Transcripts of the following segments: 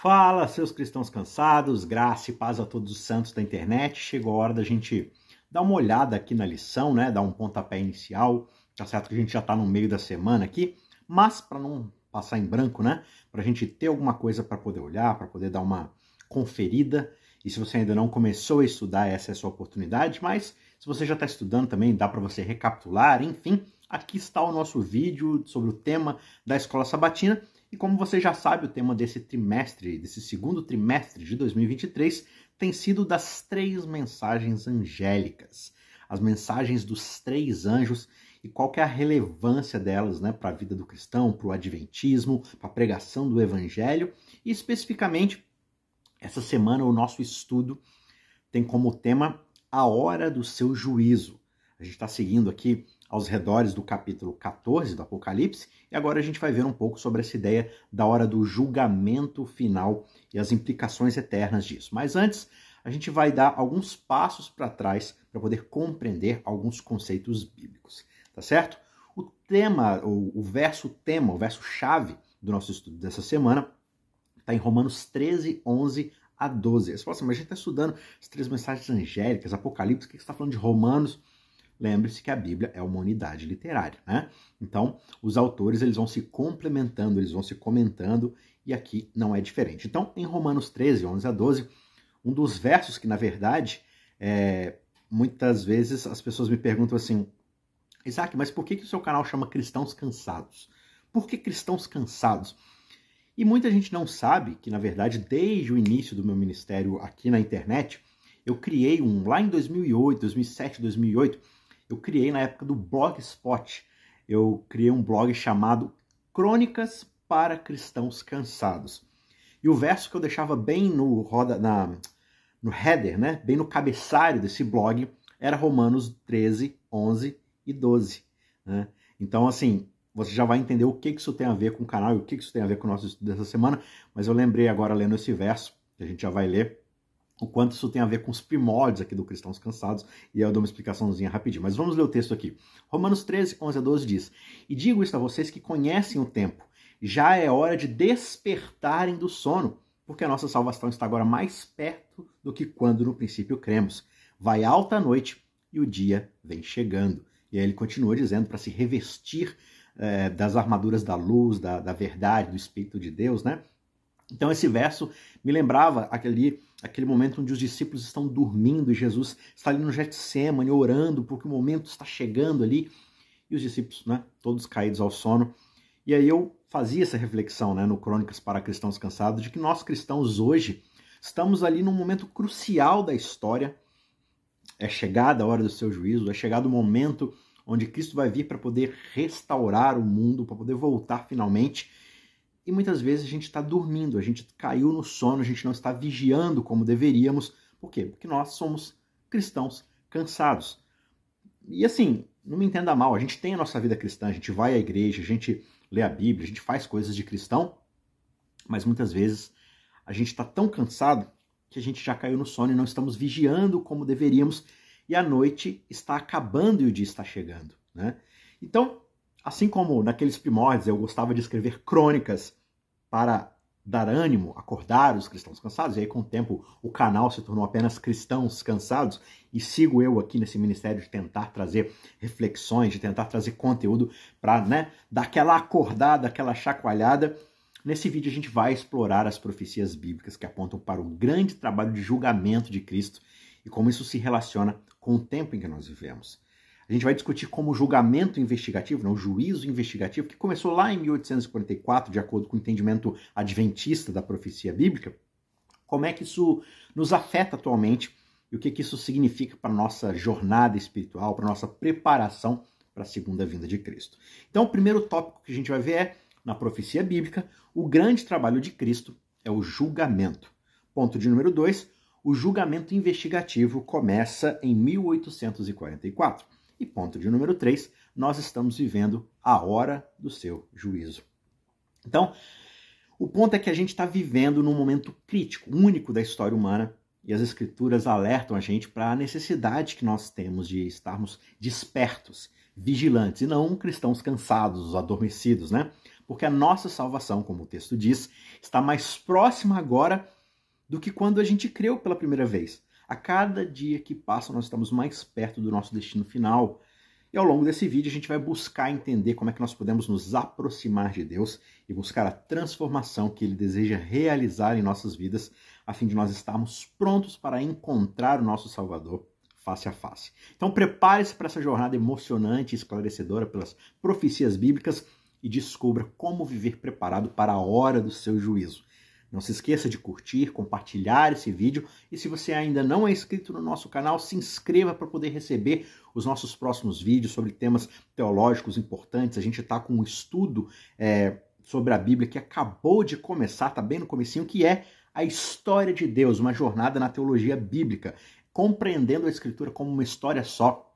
Fala, seus cristãos cansados, graça e paz a todos os santos da internet. Chegou a hora da gente dar uma olhada aqui na lição, né? Dar um pontapé inicial. Tá certo que a gente já tá no meio da semana aqui, mas para não passar em branco, né? Para a gente ter alguma coisa para poder olhar, para poder dar uma conferida. E se você ainda não começou a estudar, essa é a sua oportunidade. Mas se você já está estudando também, dá para você recapitular. Enfim, aqui está o nosso vídeo sobre o tema da escola sabatina. E como você já sabe, o tema desse trimestre, desse segundo trimestre de 2023, tem sido das três mensagens angélicas. As mensagens dos três anjos e qual é a relevância delas né, para a vida do cristão, para o adventismo, para a pregação do evangelho. E especificamente, essa semana o nosso estudo tem como tema a hora do seu juízo. A gente está seguindo aqui aos redores do capítulo 14 do Apocalipse, e agora a gente vai ver um pouco sobre essa ideia da hora do julgamento final e as implicações eternas disso. Mas antes, a gente vai dar alguns passos para trás para poder compreender alguns conceitos bíblicos, tá certo? O tema, o, o verso tema, o verso chave do nosso estudo dessa semana está em Romanos 13, 11 a 12. Você fala assim, mas a gente está estudando as três mensagens angélicas, Apocalipse, o que você está falando de Romanos? Lembre-se que a Bíblia é uma unidade literária, né? Então, os autores eles vão se complementando, eles vão se comentando, e aqui não é diferente. Então, em Romanos 13, 11 a 12, um dos versos que, na verdade, é, muitas vezes as pessoas me perguntam assim, Isaac, mas por que, que o seu canal chama Cristãos Cansados? Por que Cristãos Cansados? E muita gente não sabe que, na verdade, desde o início do meu ministério aqui na internet, eu criei um, lá em 2008, 2007, 2008, eu criei na época do Blogspot. Eu criei um blog chamado Crônicas para Cristãos Cansados. E o verso que eu deixava bem no roda na no header, né, bem no cabeçalho desse blog, era Romanos 13, 11 e 12. Né? Então, assim, você já vai entender o que isso tem a ver com o canal e o que isso tem a ver com o nosso estudo dessa semana, mas eu lembrei agora lendo esse verso, que a gente já vai ler, o quanto isso tem a ver com os primórdios aqui do Cristãos Cansados, e eu dou uma explicaçãozinha rapidinho. Mas vamos ler o texto aqui. Romanos 13, 11 a 12 diz: E digo isto a vocês que conhecem o tempo, já é hora de despertarem do sono, porque a nossa salvação está agora mais perto do que quando no princípio cremos. Vai alta a noite e o dia vem chegando. E aí ele continua dizendo para se revestir é, das armaduras da luz, da, da verdade, do Espírito de Deus, né? Então esse verso me lembrava aquele, aquele momento onde os discípulos estão dormindo e Jesus está ali no Getsemane orando porque o momento está chegando ali e os discípulos, né, todos caídos ao sono. E aí eu fazia essa reflexão, né, no Crônicas para Cristãos Cansados, de que nós cristãos hoje estamos ali num momento crucial da história. É chegada a hora do seu juízo, é chegado o momento onde Cristo vai vir para poder restaurar o mundo, para poder voltar finalmente e muitas vezes a gente está dormindo, a gente caiu no sono, a gente não está vigiando como deveríamos. Por quê? Porque nós somos cristãos cansados. E assim, não me entenda mal, a gente tem a nossa vida cristã, a gente vai à igreja, a gente lê a Bíblia, a gente faz coisas de cristão, mas muitas vezes a gente está tão cansado que a gente já caiu no sono e não estamos vigiando como deveríamos, e a noite está acabando e o dia está chegando. Né? Então, assim como naqueles primórdios eu gostava de escrever crônicas para dar ânimo, acordar os cristãos cansados. E aí, com o tempo, o canal se tornou apenas Cristãos Cansados. E sigo eu aqui nesse ministério de tentar trazer reflexões, de tentar trazer conteúdo para né, dar aquela acordada, aquela chacoalhada. Nesse vídeo, a gente vai explorar as profecias bíblicas que apontam para o grande trabalho de julgamento de Cristo e como isso se relaciona com o tempo em que nós vivemos. A gente vai discutir como o julgamento investigativo, não, o juízo investigativo, que começou lá em 1844, de acordo com o entendimento adventista da profecia bíblica, como é que isso nos afeta atualmente e o que, que isso significa para a nossa jornada espiritual, para a nossa preparação para a segunda vinda de Cristo. Então, o primeiro tópico que a gente vai ver é, na profecia bíblica, o grande trabalho de Cristo é o julgamento. Ponto de número 2, o julgamento investigativo começa em 1844. E ponto de número 3, nós estamos vivendo a hora do seu juízo. Então, o ponto é que a gente está vivendo num momento crítico, único da história humana, e as escrituras alertam a gente para a necessidade que nós temos de estarmos despertos, vigilantes, e não cristãos cansados, adormecidos, né? porque a nossa salvação, como o texto diz, está mais próxima agora do que quando a gente creu pela primeira vez. A cada dia que passa, nós estamos mais perto do nosso destino final. E ao longo desse vídeo, a gente vai buscar entender como é que nós podemos nos aproximar de Deus e buscar a transformação que Ele deseja realizar em nossas vidas, a fim de nós estarmos prontos para encontrar o nosso Salvador face a face. Então prepare-se para essa jornada emocionante e esclarecedora pelas profecias bíblicas e descubra como viver preparado para a hora do seu juízo. Não se esqueça de curtir, compartilhar esse vídeo e se você ainda não é inscrito no nosso canal, se inscreva para poder receber os nossos próximos vídeos sobre temas teológicos importantes. A gente está com um estudo é, sobre a Bíblia que acabou de começar, está bem no comecinho, que é a história de Deus, uma jornada na teologia bíblica, compreendendo a Escritura como uma história só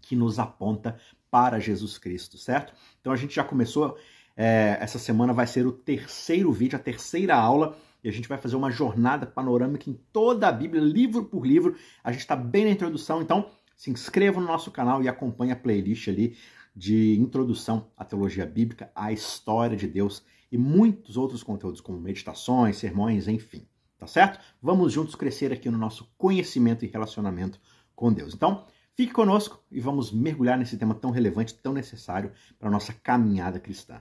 que nos aponta para Jesus Cristo, certo? Então a gente já começou é, essa semana vai ser o terceiro vídeo, a terceira aula, e a gente vai fazer uma jornada panorâmica em toda a Bíblia, livro por livro. A gente está bem na introdução, então se inscreva no nosso canal e acompanhe a playlist ali de introdução à teologia bíblica, à história de Deus e muitos outros conteúdos, como meditações, sermões, enfim. Tá certo? Vamos juntos crescer aqui no nosso conhecimento e relacionamento com Deus. Então, fique conosco e vamos mergulhar nesse tema tão relevante, tão necessário para a nossa caminhada cristã.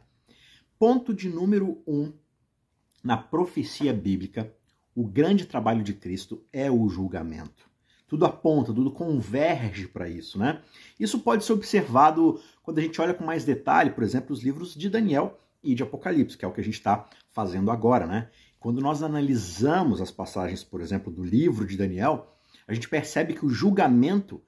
Ponto de número um na profecia bíblica, o grande trabalho de Cristo é o julgamento. Tudo aponta, tudo converge para isso, né? Isso pode ser observado quando a gente olha com mais detalhe, por exemplo, os livros de Daniel e de Apocalipse, que é o que a gente está fazendo agora, né? Quando nós analisamos as passagens, por exemplo, do livro de Daniel, a gente percebe que o julgamento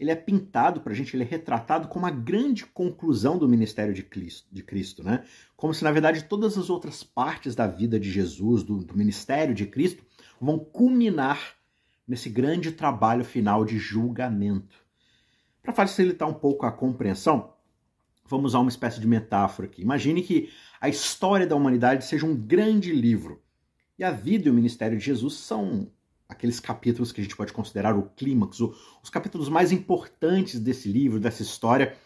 ele é pintado para a gente, ele é retratado como a grande conclusão do ministério de Cristo, de Cristo, né? Como se, na verdade, todas as outras partes da vida de Jesus, do, do ministério de Cristo, vão culminar nesse grande trabalho final de julgamento. Para facilitar um pouco a compreensão, vamos usar uma espécie de metáfora aqui. Imagine que a história da humanidade seja um grande livro. E a vida e o ministério de Jesus são aqueles capítulos que a gente pode considerar o clímax, os capítulos mais importantes desse livro, dessa história.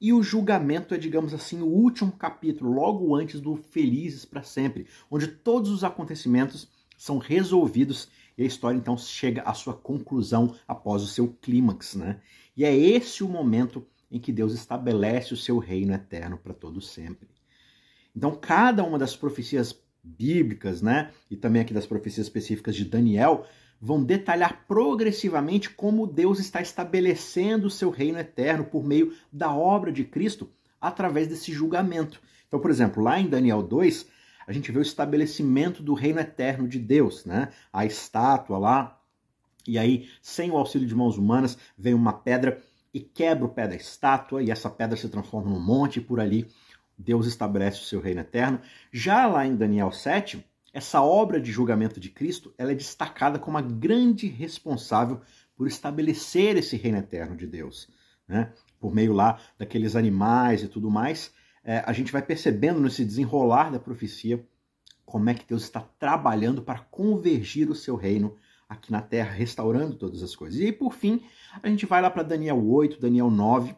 E o julgamento é, digamos assim, o último capítulo, logo antes do Felizes para Sempre, onde todos os acontecimentos são resolvidos e a história então chega à sua conclusão após o seu clímax, né? E é esse o momento em que Deus estabelece o seu reino eterno para todo sempre. Então, cada uma das profecias bíblicas, né, e também aqui das profecias específicas de Daniel, vão detalhar progressivamente como Deus está estabelecendo o seu reino eterno por meio da obra de Cristo através desse julgamento. Então, por exemplo, lá em Daniel 2, a gente vê o estabelecimento do reino eterno de Deus, né? A estátua lá, e aí, sem o auxílio de mãos humanas, vem uma pedra e quebra o pé da estátua, e essa pedra se transforma num monte, e por ali Deus estabelece o seu reino eterno. Já lá em Daniel 7, essa obra de julgamento de Cristo ela é destacada como a grande responsável por estabelecer esse reino eterno de Deus. Né? Por meio lá daqueles animais e tudo mais, é, a gente vai percebendo nesse desenrolar da profecia como é que Deus está trabalhando para convergir o seu reino aqui na terra, restaurando todas as coisas. E aí, por fim, a gente vai lá para Daniel 8, Daniel 9,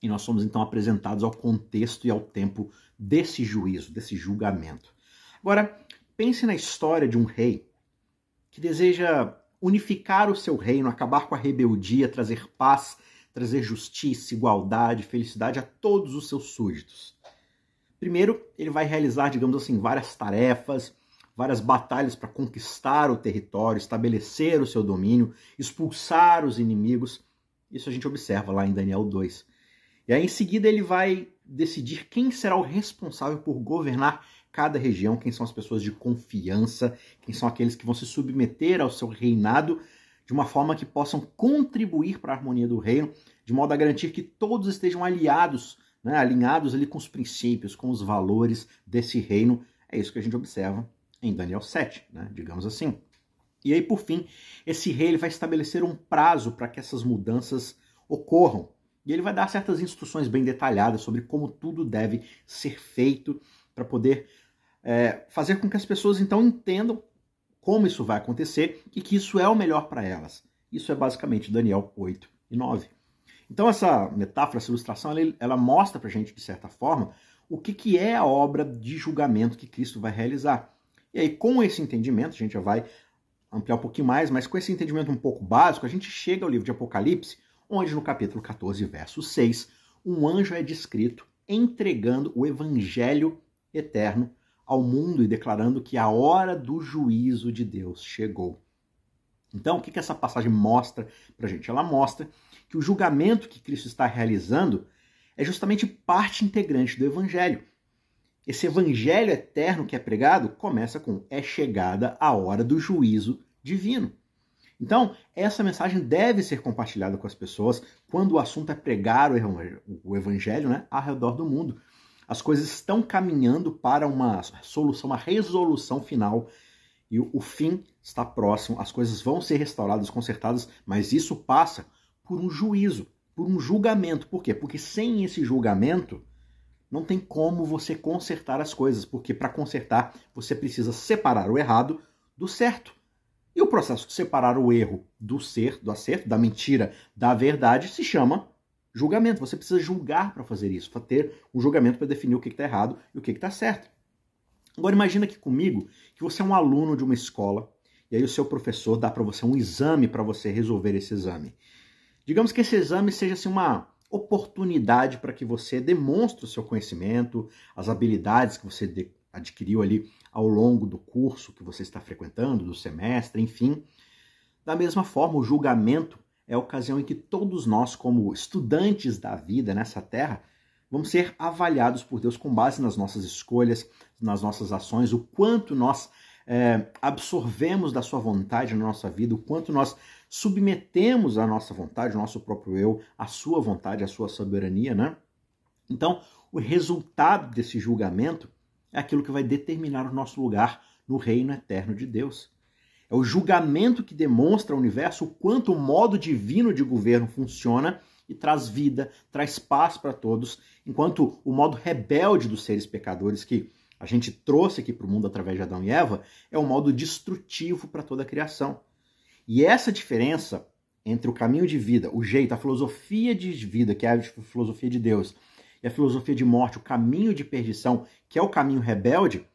e nós somos então apresentados ao contexto e ao tempo desse juízo, desse julgamento. Agora, Pense na história de um rei que deseja unificar o seu reino, acabar com a rebeldia, trazer paz, trazer justiça, igualdade, felicidade a todos os seus súditos. Primeiro, ele vai realizar, digamos assim, várias tarefas, várias batalhas para conquistar o território, estabelecer o seu domínio, expulsar os inimigos. Isso a gente observa lá em Daniel 2. E aí, em seguida, ele vai decidir quem será o responsável por governar cada região, quem são as pessoas de confiança, quem são aqueles que vão se submeter ao seu reinado de uma forma que possam contribuir para a harmonia do reino, de modo a garantir que todos estejam aliados, né, alinhados ali com os princípios, com os valores desse reino. É isso que a gente observa em Daniel 7, né, digamos assim. E aí, por fim, esse rei ele vai estabelecer um prazo para que essas mudanças ocorram. E ele vai dar certas instruções bem detalhadas sobre como tudo deve ser feito para poder é, fazer com que as pessoas então entendam como isso vai acontecer e que isso é o melhor para elas. Isso é basicamente Daniel 8 e 9. Então essa metáfora, essa ilustração, ela, ela mostra para a gente, de certa forma, o que, que é a obra de julgamento que Cristo vai realizar. E aí, com esse entendimento, a gente já vai ampliar um pouquinho mais, mas com esse entendimento um pouco básico, a gente chega ao livro de Apocalipse, onde no capítulo 14, verso 6, um anjo é descrito entregando o evangelho eterno ao mundo e declarando que a hora do juízo de Deus chegou. Então, o que, que essa passagem mostra para a gente? Ela mostra que o julgamento que Cristo está realizando é justamente parte integrante do Evangelho. Esse Evangelho eterno que é pregado começa com: é chegada a hora do juízo divino. Então, essa mensagem deve ser compartilhada com as pessoas quando o assunto é pregar o Evangelho né, ao redor do mundo. As coisas estão caminhando para uma solução, uma resolução final e o fim está próximo, as coisas vão ser restauradas, consertadas, mas isso passa por um juízo, por um julgamento. Por quê? Porque sem esse julgamento, não tem como você consertar as coisas, porque para consertar você precisa separar o errado do certo. E o processo de separar o erro do ser, do acerto, da mentira, da verdade, se chama julgamento. Você precisa julgar para fazer isso, para ter um julgamento para definir o que está errado e o que está certo. Agora imagina aqui comigo que você é um aluno de uma escola e aí o seu professor dá para você um exame para você resolver esse exame. Digamos que esse exame seja assim, uma oportunidade para que você demonstre o seu conhecimento, as habilidades que você adquiriu ali ao longo do curso que você está frequentando, do semestre, enfim. Da mesma forma, o julgamento é a ocasião em que todos nós, como estudantes da vida nessa terra, vamos ser avaliados por Deus com base nas nossas escolhas, nas nossas ações, o quanto nós é, absorvemos da sua vontade na nossa vida, o quanto nós submetemos a nossa vontade, o nosso próprio eu, a sua vontade, a sua soberania, né? Então, o resultado desse julgamento é aquilo que vai determinar o nosso lugar no reino eterno de Deus. É o julgamento que demonstra ao universo o quanto o modo divino de governo funciona e traz vida, traz paz para todos, enquanto o modo rebelde dos seres pecadores que a gente trouxe aqui para o mundo através de Adão e Eva é um modo destrutivo para toda a criação. E essa diferença entre o caminho de vida, o jeito, a filosofia de vida, que é a filosofia de Deus, e a filosofia de morte, o caminho de perdição, que é o caminho rebelde,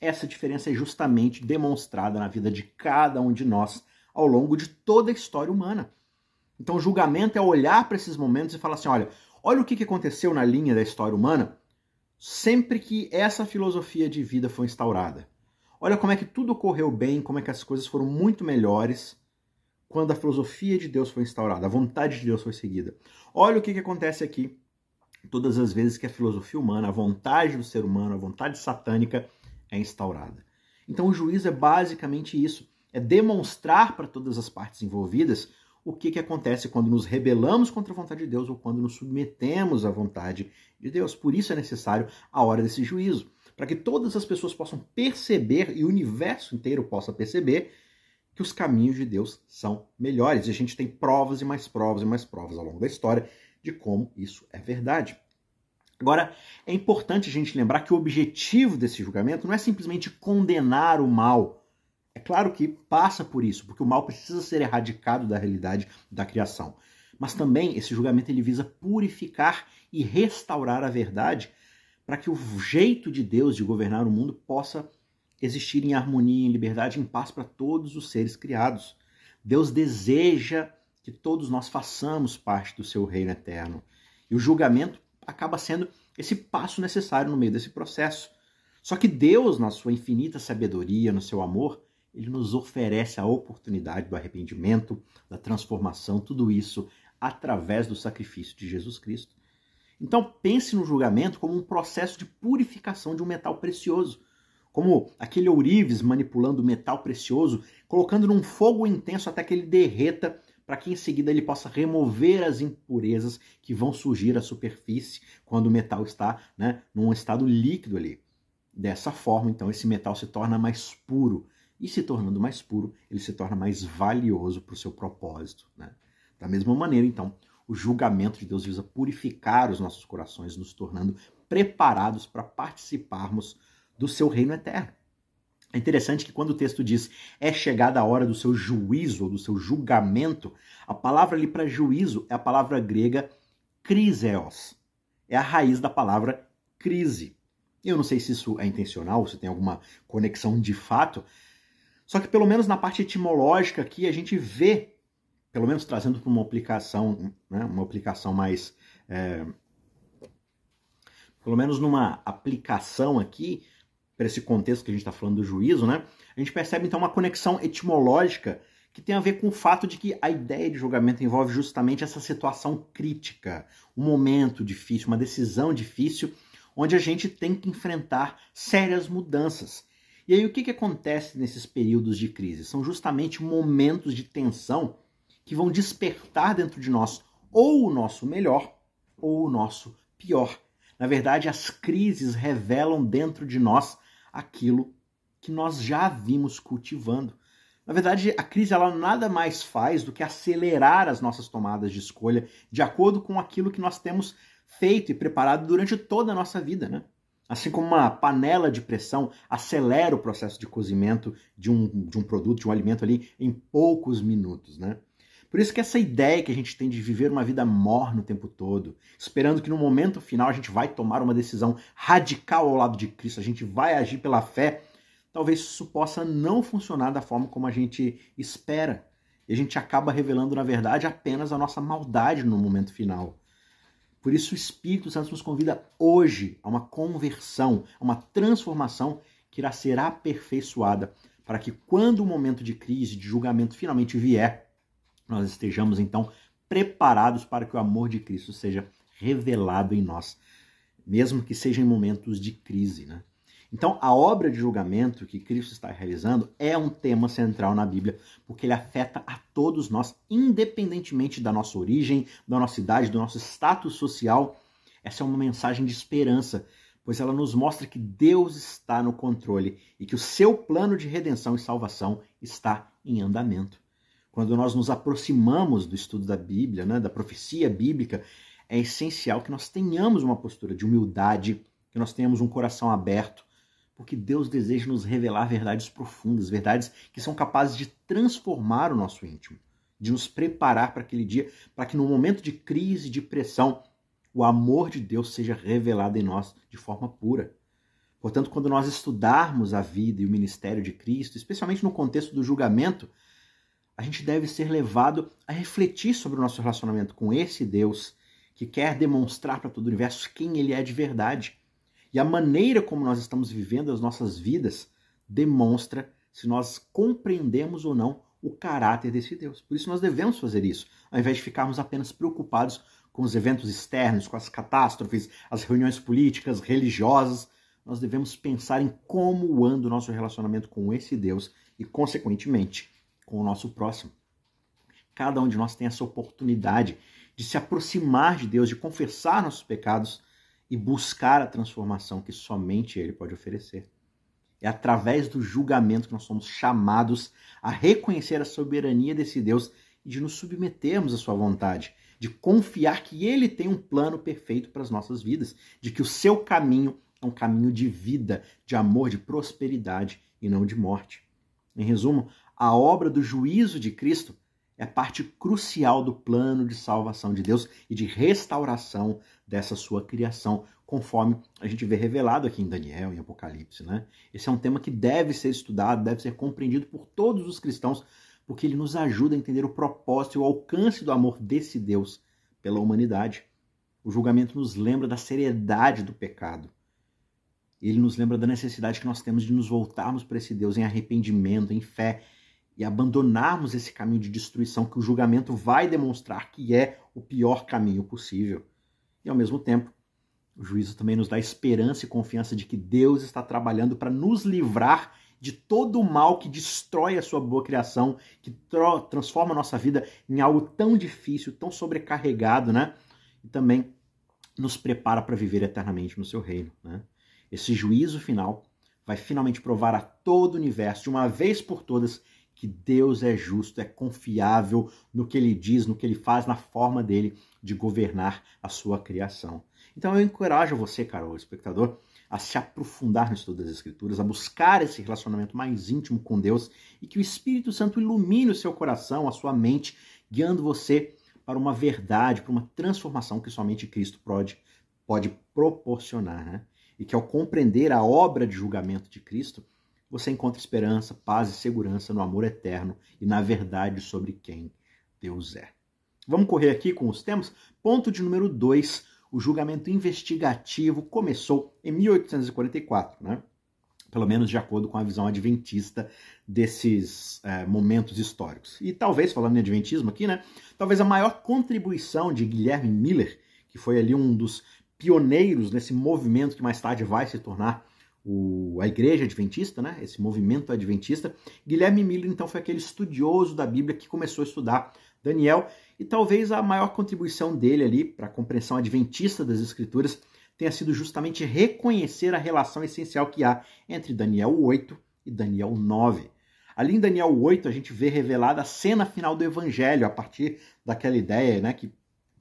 essa diferença é justamente demonstrada na vida de cada um de nós ao longo de toda a história humana. Então, julgamento é olhar para esses momentos e falar assim: olha, olha o que aconteceu na linha da história humana sempre que essa filosofia de vida foi instaurada. Olha como é que tudo ocorreu bem, como é que as coisas foram muito melhores quando a filosofia de Deus foi instaurada, a vontade de Deus foi seguida. Olha o que, que acontece aqui todas as vezes que a filosofia humana, a vontade do ser humano, a vontade satânica é instaurada. Então o juízo é basicamente isso, é demonstrar para todas as partes envolvidas o que, que acontece quando nos rebelamos contra a vontade de Deus ou quando nos submetemos à vontade de Deus. Por isso é necessário a hora desse juízo, para que todas as pessoas possam perceber e o universo inteiro possa perceber que os caminhos de Deus são melhores. E a gente tem provas e mais provas e mais provas ao longo da história de como isso é verdade. Agora, é importante a gente lembrar que o objetivo desse julgamento não é simplesmente condenar o mal é claro que passa por isso, porque o mal precisa ser erradicado da realidade da criação. Mas também esse julgamento ele visa purificar e restaurar a verdade para que o jeito de Deus de governar o mundo possa existir em harmonia, em liberdade, em paz para todos os seres criados. Deus deseja que todos nós façamos parte do seu reino eterno. E o julgamento acaba sendo esse passo necessário no meio desse processo. Só que Deus, na sua infinita sabedoria, no seu amor, ele nos oferece a oportunidade do arrependimento, da transformação, tudo isso através do sacrifício de Jesus Cristo. Então pense no julgamento como um processo de purificação de um metal precioso, como aquele ourives manipulando o metal precioso, colocando num fogo intenso até que ele derreta, para que em seguida ele possa remover as impurezas que vão surgir à superfície quando o metal está né, num estado líquido ali. Dessa forma, então, esse metal se torna mais puro, e se tornando mais puro, ele se torna mais valioso para o seu propósito. Né? Da mesma maneira, então, o julgamento de Deus visa purificar os nossos corações, nos tornando preparados para participarmos do seu reino eterno. É interessante que quando o texto diz é chegada a hora do seu juízo ou do seu julgamento, a palavra ali para juízo é a palavra grega kriseos. É a raiz da palavra crise. Eu não sei se isso é intencional, se tem alguma conexão de fato, só que pelo menos na parte etimológica aqui a gente vê, pelo menos trazendo para uma aplicação, né, uma aplicação mais. É, pelo menos numa aplicação aqui, para esse contexto que a gente está falando do juízo, né? A gente percebe então uma conexão etimológica que tem a ver com o fato de que a ideia de julgamento envolve justamente essa situação crítica, um momento difícil, uma decisão difícil, onde a gente tem que enfrentar sérias mudanças. E aí o que, que acontece nesses períodos de crise? São justamente momentos de tensão que vão despertar dentro de nós ou o nosso melhor ou o nosso pior. Na verdade, as crises revelam dentro de nós aquilo que nós já vimos cultivando. Na verdade, a crise ela nada mais faz do que acelerar as nossas tomadas de escolha de acordo com aquilo que nós temos feito e preparado durante toda a nossa vida, né? Assim como uma panela de pressão acelera o processo de cozimento de um, de um produto, de um alimento ali em poucos minutos, né? Por isso que essa ideia que a gente tem de viver uma vida morna o tempo todo, esperando que no momento final a gente vai tomar uma decisão radical ao lado de Cristo, a gente vai agir pela fé, talvez isso possa não funcionar da forma como a gente espera. E a gente acaba revelando, na verdade, apenas a nossa maldade no momento final. Por isso, o Espírito Santo nos convida hoje a uma conversão, a uma transformação que irá ser aperfeiçoada, para que quando o momento de crise, de julgamento finalmente vier, nós estejamos então preparados para que o amor de Cristo seja revelado em nós, mesmo que seja em momentos de crise, né? Então, a obra de julgamento que Cristo está realizando é um tema central na Bíblia, porque ele afeta a todos nós, independentemente da nossa origem, da nossa idade, do nosso status social. Essa é uma mensagem de esperança, pois ela nos mostra que Deus está no controle e que o seu plano de redenção e salvação está em andamento. Quando nós nos aproximamos do estudo da Bíblia, né, da profecia bíblica, é essencial que nós tenhamos uma postura de humildade, que nós tenhamos um coração aberto, porque Deus deseja nos revelar verdades profundas, verdades que são capazes de transformar o nosso íntimo, de nos preparar para aquele dia, para que no momento de crise, de pressão, o amor de Deus seja revelado em nós de forma pura. Portanto, quando nós estudarmos a vida e o ministério de Cristo, especialmente no contexto do julgamento, a gente deve ser levado a refletir sobre o nosso relacionamento com esse Deus que quer demonstrar para todo o universo quem ele é de verdade e a maneira como nós estamos vivendo as nossas vidas demonstra se nós compreendemos ou não o caráter desse Deus. Por isso nós devemos fazer isso, ao invés de ficarmos apenas preocupados com os eventos externos, com as catástrofes, as reuniões políticas, religiosas. Nós devemos pensar em como anda o nosso relacionamento com esse Deus e, consequentemente, com o nosso próximo. Cada um de nós tem essa oportunidade de se aproximar de Deus, de confessar nossos pecados e buscar a transformação que somente Ele pode oferecer. É através do julgamento que nós somos chamados a reconhecer a soberania desse Deus e de nos submetermos à Sua vontade, de confiar que Ele tem um plano perfeito para as nossas vidas, de que o seu caminho é um caminho de vida, de amor, de prosperidade e não de morte. Em resumo, a obra do juízo de Cristo é parte crucial do plano de salvação de Deus e de restauração dessa sua criação, conforme a gente vê revelado aqui em Daniel e Apocalipse. Né? Esse é um tema que deve ser estudado, deve ser compreendido por todos os cristãos, porque ele nos ajuda a entender o propósito e o alcance do amor desse Deus pela humanidade. O julgamento nos lembra da seriedade do pecado. Ele nos lembra da necessidade que nós temos de nos voltarmos para esse Deus em arrependimento, em fé e abandonarmos esse caminho de destruição que o julgamento vai demonstrar que é o pior caminho possível. E ao mesmo tempo, o juízo também nos dá esperança e confiança de que Deus está trabalhando para nos livrar de todo o mal que destrói a sua boa criação, que transforma a nossa vida em algo tão difícil, tão sobrecarregado, né? E também nos prepara para viver eternamente no seu reino, né? Esse juízo final vai finalmente provar a todo o universo, de uma vez por todas, que Deus é justo, é confiável no que ele diz, no que ele faz, na forma dele de governar a sua criação. Então eu encorajo você, caro espectador, a se aprofundar no estudo das Escrituras, a buscar esse relacionamento mais íntimo com Deus e que o Espírito Santo ilumine o seu coração, a sua mente, guiando você para uma verdade, para uma transformação que somente Cristo pode, pode proporcionar. Né? e que ao compreender a obra de julgamento de Cristo, você encontra esperança, paz e segurança no amor eterno e na verdade sobre quem Deus é. Vamos correr aqui com os temas? Ponto de número 2. O julgamento investigativo começou em 1844, né? pelo menos de acordo com a visão adventista desses é, momentos históricos. E talvez, falando em adventismo aqui, né, talvez a maior contribuição de Guilherme Miller, que foi ali um dos pioneiros nesse movimento que mais tarde vai se tornar o, a Igreja Adventista, né, esse movimento adventista, Guilherme Miller então foi aquele estudioso da Bíblia que começou a estudar Daniel e talvez a maior contribuição dele ali para a compreensão adventista das Escrituras tenha sido justamente reconhecer a relação essencial que há entre Daniel 8 e Daniel 9. Ali em Daniel 8, a gente vê revelada a cena final do Evangelho, a partir daquela ideia né, que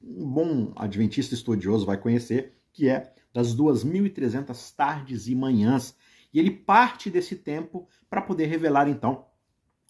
um bom adventista estudioso vai conhecer, que é das 2.300 tardes e manhãs. E ele parte desse tempo para poder revelar, então,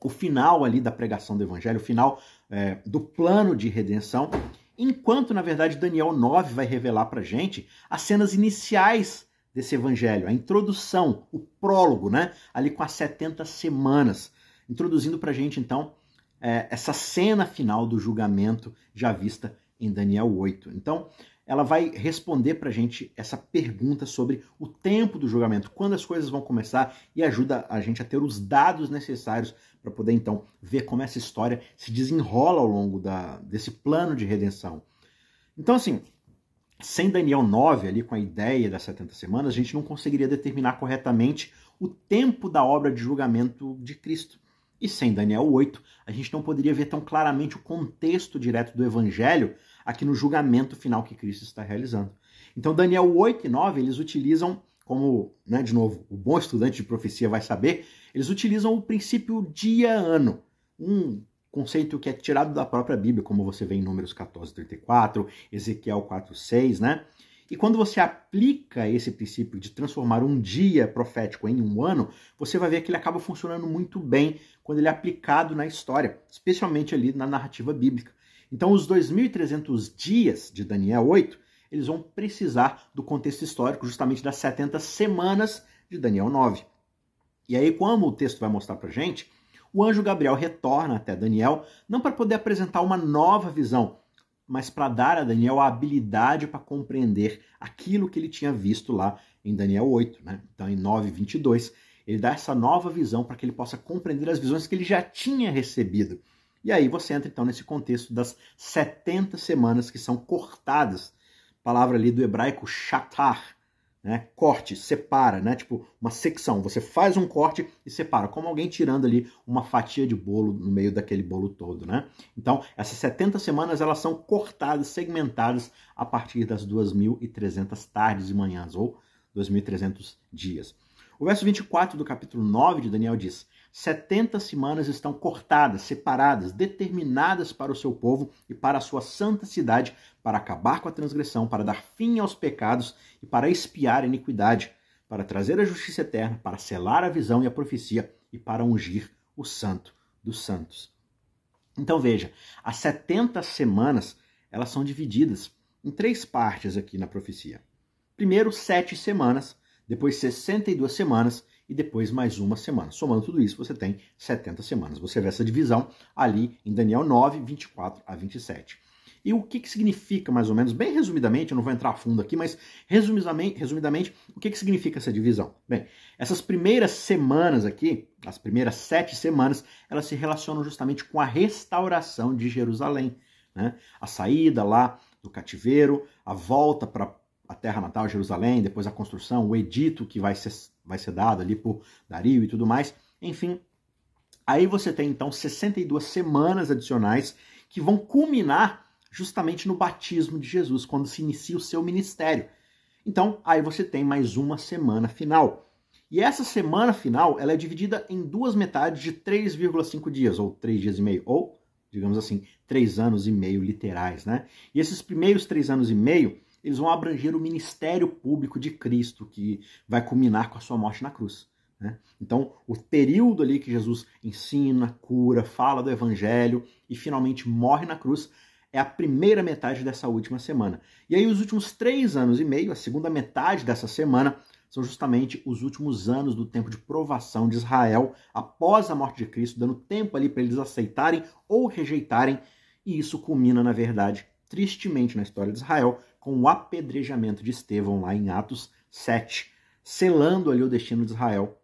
o final ali da pregação do Evangelho, o final é, do plano de redenção Enquanto, na verdade, Daniel 9 vai revelar para gente as cenas iniciais desse evangelho, a introdução, o prólogo, né? Ali com as 70 semanas, introduzindo para gente, então, é, essa cena final do julgamento já vista em Daniel 8. Então, ela vai responder para a gente essa pergunta sobre o tempo do julgamento, quando as coisas vão começar e ajuda a gente a ter os dados necessários para poder então ver como essa história se desenrola ao longo da, desse plano de redenção. Então, assim, sem Daniel 9, ali com a ideia das 70 semanas, a gente não conseguiria determinar corretamente o tempo da obra de julgamento de Cristo. E sem Daniel 8, a gente não poderia ver tão claramente o contexto direto do evangelho aqui no julgamento final que Cristo está realizando. Então, Daniel 8 e 9, eles utilizam, como, né, de novo, o bom estudante de profecia vai saber, eles utilizam o princípio dia-ano, um conceito que é tirado da própria Bíblia, como você vê em Números 14, 34, Ezequiel 4, 6, né? E quando você aplica esse princípio de transformar um dia profético em um ano, você vai ver que ele acaba funcionando muito bem quando ele é aplicado na história, especialmente ali na narrativa bíblica. Então, os 2.300 dias de Daniel 8, eles vão precisar do contexto histórico justamente das 70 semanas de Daniel 9. E aí, como o texto vai mostrar para gente, o anjo Gabriel retorna até Daniel, não para poder apresentar uma nova visão, mas para dar a Daniel a habilidade para compreender aquilo que ele tinha visto lá em Daniel 8. Né? Então, em 9, 22, ele dá essa nova visão para que ele possa compreender as visões que ele já tinha recebido. E aí você entra então nesse contexto das 70 semanas que são cortadas. Palavra ali do hebraico shatar, né? Corte, separa, né? Tipo uma secção. Você faz um corte e separa, como alguém tirando ali uma fatia de bolo no meio daquele bolo todo, né? Então, essas 70 semanas elas são cortadas, segmentadas a partir das 2.300 tardes e manhãs ou 2.300 dias. O verso 24 do capítulo 9 de Daniel diz: 70 semanas estão cortadas, separadas, determinadas para o seu povo e para a sua santa cidade, para acabar com a transgressão, para dar fim aos pecados e para expiar a iniquidade, para trazer a justiça eterna, para selar a visão e a profecia e para ungir o santo dos santos. Então veja, as 70 semanas, elas são divididas em três partes aqui na profecia. Primeiro, sete semanas, depois 62 semanas e depois mais uma semana. Somando tudo isso, você tem 70 semanas. Você vê essa divisão ali em Daniel 9, 24 a 27. E o que, que significa, mais ou menos, bem resumidamente, eu não vou entrar a fundo aqui, mas resumidamente, resumidamente o que, que significa essa divisão? Bem, essas primeiras semanas aqui, as primeiras sete semanas, elas se relacionam justamente com a restauração de Jerusalém. Né? A saída lá do cativeiro, a volta para a terra natal, Jerusalém, depois a construção, o edito que vai ser, vai ser dado ali por Dario e tudo mais. Enfim, aí você tem então 62 semanas adicionais que vão culminar justamente no batismo de Jesus, quando se inicia o seu ministério. Então, aí você tem mais uma semana final. E essa semana final, ela é dividida em duas metades de 3,5 dias, ou 3 dias e meio, ou, digamos assim, 3 anos e meio literais, né? E esses primeiros 3 anos e meio, eles vão abranger o ministério público de Cristo, que vai culminar com a sua morte na cruz. Né? Então, o período ali que Jesus ensina, cura, fala do evangelho e finalmente morre na cruz é a primeira metade dessa última semana. E aí, os últimos três anos e meio, a segunda metade dessa semana, são justamente os últimos anos do tempo de provação de Israel após a morte de Cristo, dando tempo ali para eles aceitarem ou rejeitarem, e isso culmina, na verdade, tristemente na história de Israel, com o apedrejamento de Estevão lá em Atos 7, selando ali o destino de Israel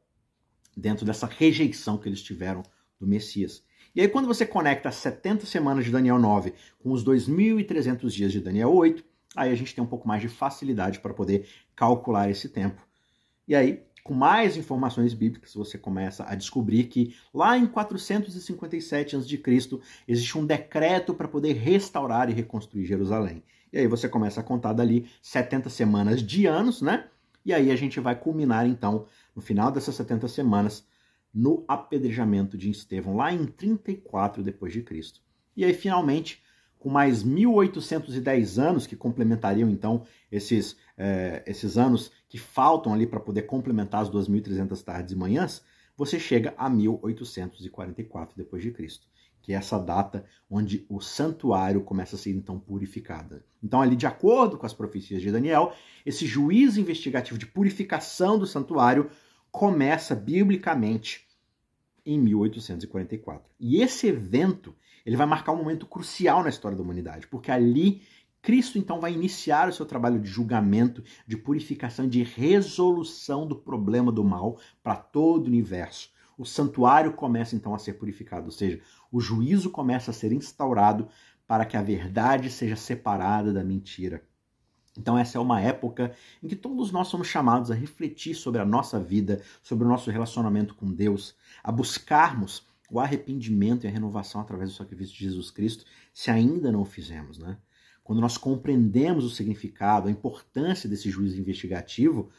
dentro dessa rejeição que eles tiveram do Messias. E aí, quando você conecta as 70 semanas de Daniel 9 com os 2.300 dias de Daniel 8, aí a gente tem um pouco mais de facilidade para poder calcular esse tempo. E aí, com mais informações bíblicas, você começa a descobrir que lá em 457 a.C. existe um decreto para poder restaurar e reconstruir Jerusalém. E aí você começa a contar dali 70 semanas de anos, né? E aí a gente vai culminar então, no final dessas 70 semanas, no apedrejamento de Estevão, lá em 34 depois de Cristo. E aí finalmente, com mais 1810 anos que complementariam então esses, é, esses anos que faltam ali para poder complementar as 2.300 tardes e manhãs, você chega a 1844 depois de Cristo, que é essa data onde o santuário começa a ser então purificado. Então ali de acordo com as profecias de Daniel, esse juízo investigativo de purificação do santuário começa biblicamente em 1844. E esse evento, ele vai marcar um momento crucial na história da humanidade, porque ali Cristo então vai iniciar o seu trabalho de julgamento, de purificação, de resolução do problema do mal para todo o universo. O santuário começa então a ser purificado, ou seja, o juízo começa a ser instaurado para que a verdade seja separada da mentira. Então, essa é uma época em que todos nós somos chamados a refletir sobre a nossa vida, sobre o nosso relacionamento com Deus, a buscarmos o arrependimento e a renovação através do sacrifício de Jesus Cristo, se ainda não o fizemos, né? Quando nós compreendemos o significado, a importância desse juízo investigativo,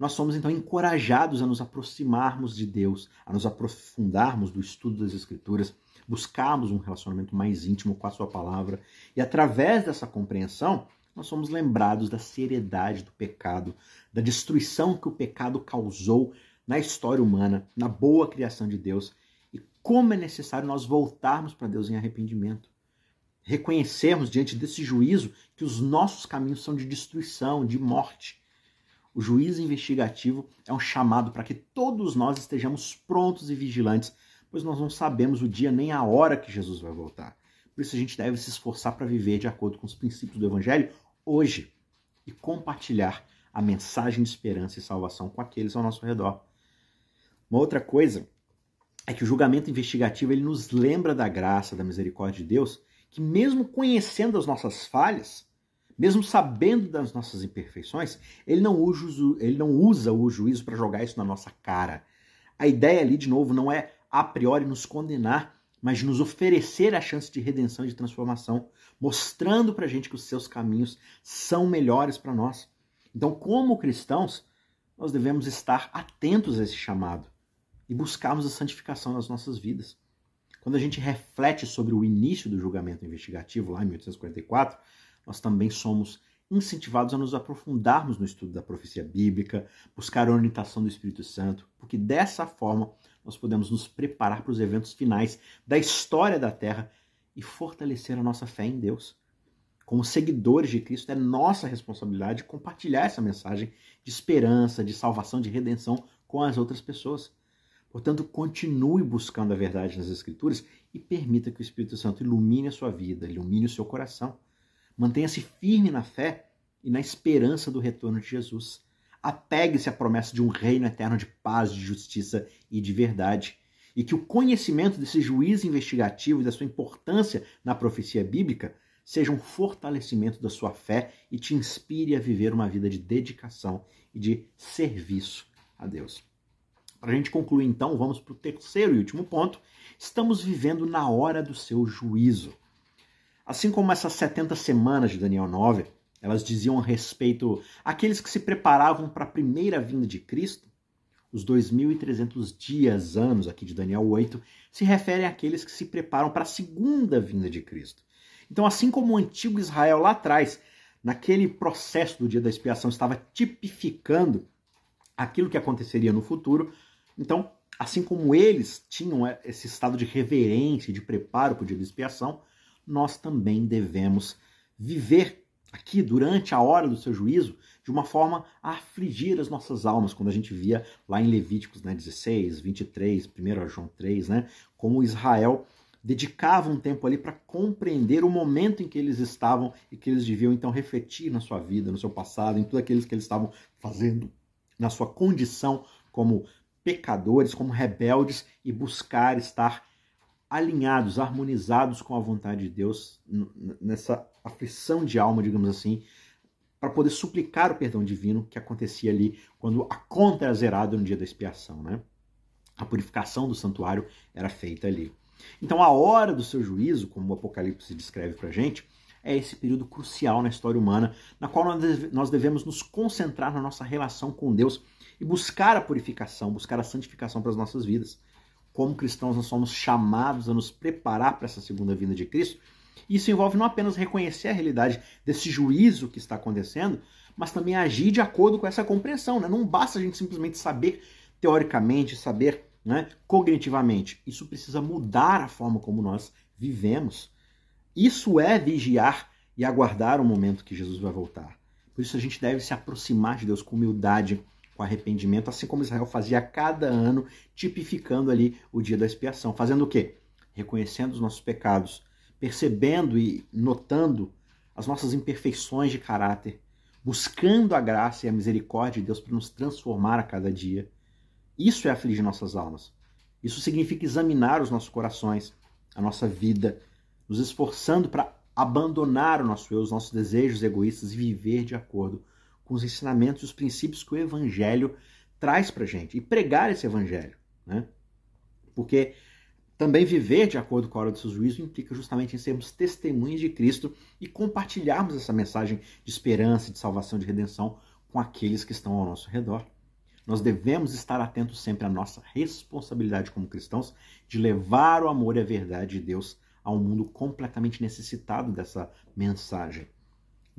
nós somos então encorajados a nos aproximarmos de Deus, a nos aprofundarmos do estudo das Escrituras, buscarmos um relacionamento mais íntimo com a Sua palavra e através dessa compreensão nós somos lembrados da seriedade do pecado, da destruição que o pecado causou na história humana, na boa criação de Deus e como é necessário nós voltarmos para Deus em arrependimento. Reconhecermos diante desse juízo que os nossos caminhos são de destruição, de morte. O juízo investigativo é um chamado para que todos nós estejamos prontos e vigilantes, pois nós não sabemos o dia nem a hora que Jesus vai voltar. Por isso a gente deve se esforçar para viver de acordo com os princípios do Evangelho hoje e compartilhar a mensagem de esperança e salvação com aqueles ao nosso redor. Uma outra coisa é que o julgamento investigativo ele nos lembra da graça, da misericórdia de Deus, que mesmo conhecendo as nossas falhas, mesmo sabendo das nossas imperfeições, ele não usa, ele não usa o juízo para jogar isso na nossa cara. A ideia ali, de novo, não é a priori nos condenar, mas de nos oferecer a chance de redenção e de transformação, mostrando para a gente que os seus caminhos são melhores para nós. Então, como cristãos, nós devemos estar atentos a esse chamado e buscarmos a santificação nas nossas vidas. Quando a gente reflete sobre o início do julgamento investigativo, lá em 1844, nós também somos incentivados a nos aprofundarmos no estudo da profecia bíblica, buscar a orientação do Espírito Santo, porque dessa forma nós podemos nos preparar para os eventos finais da história da Terra e fortalecer a nossa fé em Deus. Como seguidores de Cristo, é nossa responsabilidade compartilhar essa mensagem de esperança, de salvação, de redenção com as outras pessoas. Portanto, continue buscando a verdade nas Escrituras e permita que o Espírito Santo ilumine a sua vida, ilumine o seu coração. Mantenha-se firme na fé e na esperança do retorno de Jesus. Apegue-se à promessa de um reino eterno de paz, de justiça e de verdade. E que o conhecimento desse juízo investigativo e da sua importância na profecia bíblica seja um fortalecimento da sua fé e te inspire a viver uma vida de dedicação e de serviço a Deus. Para a gente concluir, então, vamos para o terceiro e último ponto. Estamos vivendo na hora do seu juízo. Assim como essas 70 semanas de Daniel 9, elas diziam a respeito àqueles que se preparavam para a primeira vinda de Cristo. Os 2.300 dias, anos aqui de Daniel 8, se referem àqueles que se preparam para a segunda vinda de Cristo. Então, assim como o antigo Israel lá atrás, naquele processo do dia da expiação, estava tipificando aquilo que aconteceria no futuro, então, assim como eles tinham esse estado de reverência, de preparo para o dia da expiação, nós também devemos viver aqui durante a hora do seu juízo de uma forma a afligir as nossas almas, quando a gente via lá em Levíticos né, 16, 23, 1 João 3, né, como Israel dedicava um tempo ali para compreender o momento em que eles estavam e que eles deviam então refletir na sua vida, no seu passado, em tudo aquilo que eles estavam fazendo, na sua condição como pecadores, como rebeldes e buscar estar alinhados, harmonizados com a vontade de Deus nessa aflição de alma, digamos assim, para poder suplicar o perdão divino que acontecia ali quando a conta era zerada no dia da expiação, né? A purificação do santuário era feita ali. Então, a hora do seu juízo, como o Apocalipse descreve para gente, é esse período crucial na história humana, na qual nós devemos nos concentrar na nossa relação com Deus e buscar a purificação, buscar a santificação para as nossas vidas. Como cristãos, nós somos chamados a nos preparar para essa segunda vinda de Cristo. Isso envolve não apenas reconhecer a realidade desse juízo que está acontecendo, mas também agir de acordo com essa compreensão. Né? Não basta a gente simplesmente saber teoricamente, saber né, cognitivamente. Isso precisa mudar a forma como nós vivemos. Isso é vigiar e aguardar o momento que Jesus vai voltar. Por isso a gente deve se aproximar de Deus com humildade, com arrependimento, assim como Israel fazia a cada ano, tipificando ali o dia da expiação. Fazendo o quê? Reconhecendo os nossos pecados, percebendo e notando as nossas imperfeições de caráter, buscando a graça e a misericórdia de Deus para nos transformar a cada dia. Isso é afligir nossas almas. Isso significa examinar os nossos corações, a nossa vida, nos esforçando para abandonar o nosso eu, os nossos desejos egoístas e viver de acordo com os ensinamentos e os princípios que o Evangelho traz para gente e pregar esse Evangelho, né? Porque também viver de acordo com a hora do seu juízo implica justamente em sermos testemunhas de Cristo e compartilharmos essa mensagem de esperança, de salvação, de redenção com aqueles que estão ao nosso redor. Nós devemos estar atentos sempre à nossa responsabilidade como cristãos de levar o amor e a verdade de Deus a um mundo completamente necessitado dessa mensagem.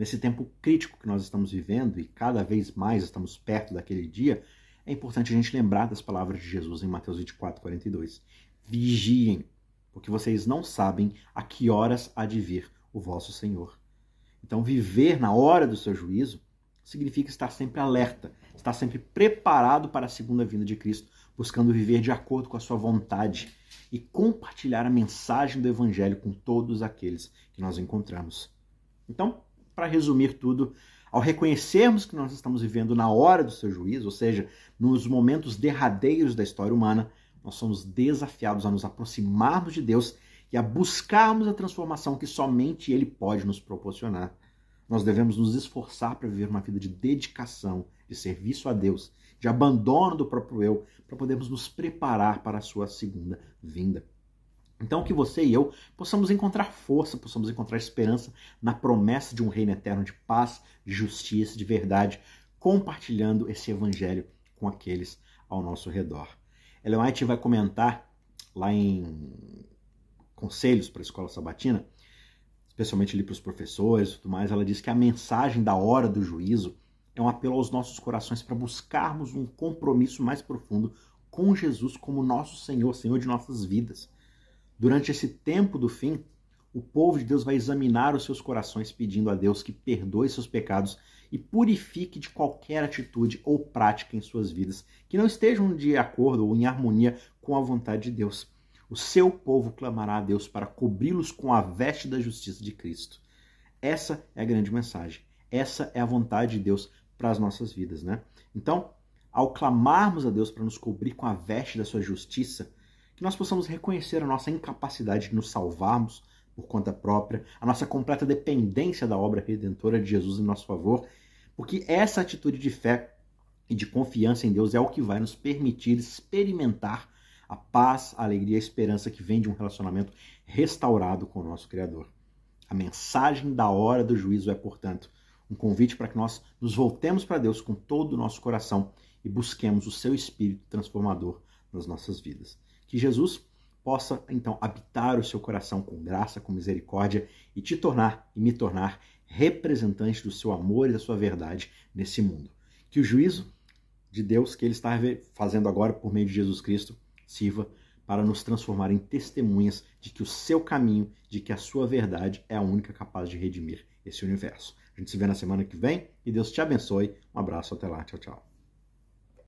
Nesse tempo crítico que nós estamos vivendo e cada vez mais estamos perto daquele dia, é importante a gente lembrar das palavras de Jesus em Mateus 24, 42. Vigiem, porque vocês não sabem a que horas há de vir o vosso Senhor. Então, viver na hora do seu juízo significa estar sempre alerta, estar sempre preparado para a segunda vinda de Cristo, buscando viver de acordo com a sua vontade e compartilhar a mensagem do Evangelho com todos aqueles que nós encontramos. Então, para resumir tudo, ao reconhecermos que nós estamos vivendo na hora do seu juízo, ou seja, nos momentos derradeiros da história humana, nós somos desafiados a nos aproximarmos de Deus e a buscarmos a transformação que somente Ele pode nos proporcionar. Nós devemos nos esforçar para viver uma vida de dedicação, de serviço a Deus, de abandono do próprio eu, para podermos nos preparar para a sua segunda vinda. Então, que você e eu possamos encontrar força, possamos encontrar esperança na promessa de um reino eterno de paz, de justiça, de verdade, compartilhando esse evangelho com aqueles ao nosso redor. Ellen White vai comentar lá em Conselhos para a Escola Sabatina, especialmente ali para os professores e tudo mais, ela diz que a mensagem da hora do juízo é um apelo aos nossos corações para buscarmos um compromisso mais profundo com Jesus como nosso Senhor, Senhor de nossas vidas Durante esse tempo do fim, o povo de Deus vai examinar os seus corações pedindo a Deus que perdoe seus pecados e purifique de qualquer atitude ou prática em suas vidas que não estejam de acordo ou em harmonia com a vontade de Deus. O seu povo clamará a Deus para cobri-los com a veste da justiça de Cristo. Essa é a grande mensagem. Essa é a vontade de Deus para as nossas vidas, né? Então, ao clamarmos a Deus para nos cobrir com a veste da sua justiça, que nós possamos reconhecer a nossa incapacidade de nos salvarmos por conta própria, a nossa completa dependência da obra redentora de Jesus em nosso favor, porque essa atitude de fé e de confiança em Deus é o que vai nos permitir experimentar a paz, a alegria e a esperança que vem de um relacionamento restaurado com o nosso Criador. A mensagem da hora do juízo é, portanto, um convite para que nós nos voltemos para Deus com todo o nosso coração e busquemos o seu espírito transformador nas nossas vidas. Que Jesus possa então habitar o seu coração com graça, com misericórdia e te tornar e me tornar representante do seu amor e da sua verdade nesse mundo. Que o juízo de Deus que ele está fazendo agora por meio de Jesus Cristo sirva para nos transformar em testemunhas de que o seu caminho, de que a sua verdade é a única capaz de redimir esse universo. A gente se vê na semana que vem e Deus te abençoe. Um abraço, até lá, tchau, tchau.